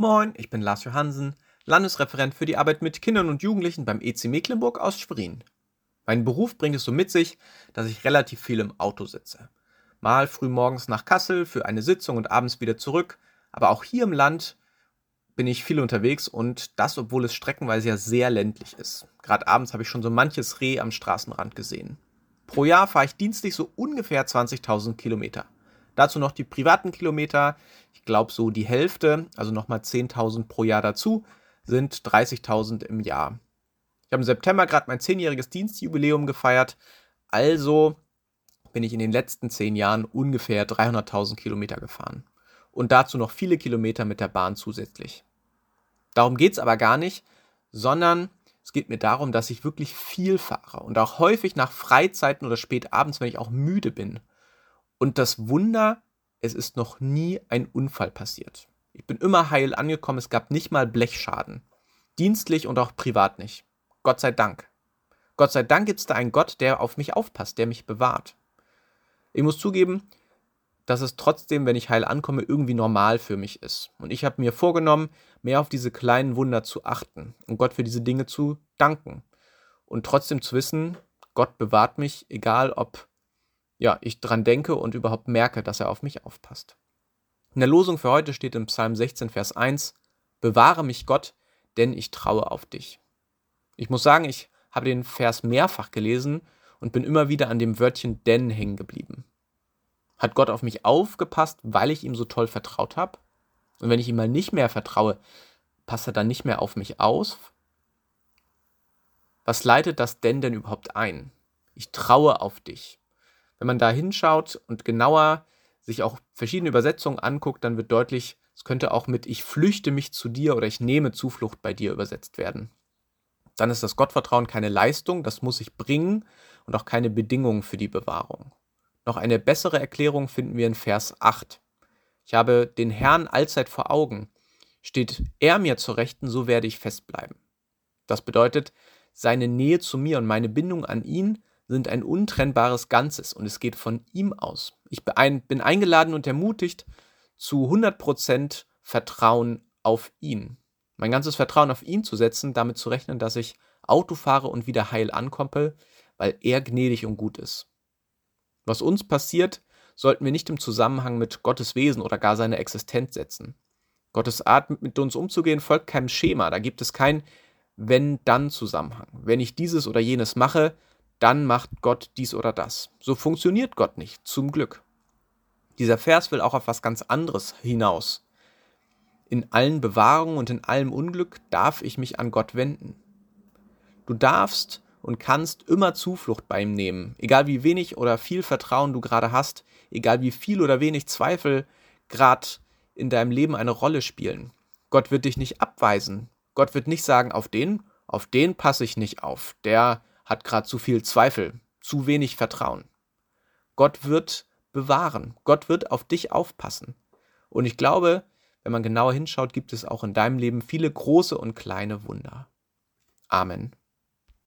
Moin, ich bin Lars Johansen, Landesreferent für die Arbeit mit Kindern und Jugendlichen beim EC Mecklenburg aus Schwerin. Mein Beruf bringt es so mit sich, dass ich relativ viel im Auto sitze. Mal früh morgens nach Kassel für eine Sitzung und abends wieder zurück, aber auch hier im Land bin ich viel unterwegs und das, obwohl es streckenweise ja sehr ländlich ist. Gerade abends habe ich schon so manches Reh am Straßenrand gesehen. Pro Jahr fahre ich dienstlich so ungefähr 20.000 Kilometer. Dazu noch die privaten Kilometer. Ich glaube, so die Hälfte, also nochmal 10.000 pro Jahr dazu, sind 30.000 im Jahr. Ich habe im September gerade mein zehnjähriges Dienstjubiläum gefeiert. Also bin ich in den letzten zehn Jahren ungefähr 300.000 Kilometer gefahren. Und dazu noch viele Kilometer mit der Bahn zusätzlich. Darum geht es aber gar nicht, sondern es geht mir darum, dass ich wirklich viel fahre und auch häufig nach Freizeiten oder spät abends, wenn ich auch müde bin. Und das Wunder, es ist noch nie ein Unfall passiert. Ich bin immer heil angekommen, es gab nicht mal Blechschaden. Dienstlich und auch privat nicht. Gott sei Dank. Gott sei Dank gibt es da einen Gott, der auf mich aufpasst, der mich bewahrt. Ich muss zugeben, dass es trotzdem, wenn ich heil ankomme, irgendwie normal für mich ist. Und ich habe mir vorgenommen, mehr auf diese kleinen Wunder zu achten und Gott für diese Dinge zu danken. Und trotzdem zu wissen, Gott bewahrt mich, egal ob ja, ich dran denke und überhaupt merke, dass er auf mich aufpasst. In der Losung für heute steht im Psalm 16, Vers 1, Bewahre mich Gott, denn ich traue auf dich. Ich muss sagen, ich habe den Vers mehrfach gelesen und bin immer wieder an dem Wörtchen denn hängen geblieben. Hat Gott auf mich aufgepasst, weil ich ihm so toll vertraut habe? Und wenn ich ihm mal nicht mehr vertraue, passt er dann nicht mehr auf mich aus? Was leitet das denn denn überhaupt ein? Ich traue auf dich. Wenn man da hinschaut und genauer sich auch verschiedene Übersetzungen anguckt, dann wird deutlich, es könnte auch mit ich flüchte mich zu dir oder ich nehme Zuflucht bei dir übersetzt werden. Dann ist das Gottvertrauen keine Leistung, das muss ich bringen und auch keine Bedingung für die Bewahrung. Noch eine bessere Erklärung finden wir in Vers 8. Ich habe den Herrn allzeit vor Augen. Steht er mir zur Rechten, so werde ich festbleiben. Das bedeutet, seine Nähe zu mir und meine Bindung an ihn sind ein untrennbares Ganzes und es geht von ihm aus. Ich bin eingeladen und ermutigt zu 100% Vertrauen auf ihn. Mein ganzes Vertrauen auf ihn zu setzen, damit zu rechnen, dass ich Auto fahre und wieder heil ankomme, weil er gnädig und gut ist. Was uns passiert, sollten wir nicht im Zusammenhang mit Gottes Wesen oder gar seiner Existenz setzen. Gottes Art, mit uns umzugehen, folgt keinem Schema. Da gibt es kein Wenn-Dann-Zusammenhang. Wenn ich dieses oder jenes mache, dann macht Gott dies oder das. So funktioniert Gott nicht, zum Glück. Dieser Vers will auch auf was ganz anderes hinaus. In allen Bewahrungen und in allem Unglück darf ich mich an Gott wenden. Du darfst und kannst immer Zuflucht bei ihm nehmen, egal wie wenig oder viel Vertrauen du gerade hast, egal wie viel oder wenig Zweifel gerade in deinem Leben eine Rolle spielen. Gott wird dich nicht abweisen. Gott wird nicht sagen, auf den, auf den passe ich nicht auf. Der hat gerade zu viel Zweifel, zu wenig Vertrauen. Gott wird bewahren. Gott wird auf dich aufpassen. Und ich glaube, wenn man genauer hinschaut, gibt es auch in deinem Leben viele große und kleine Wunder. Amen.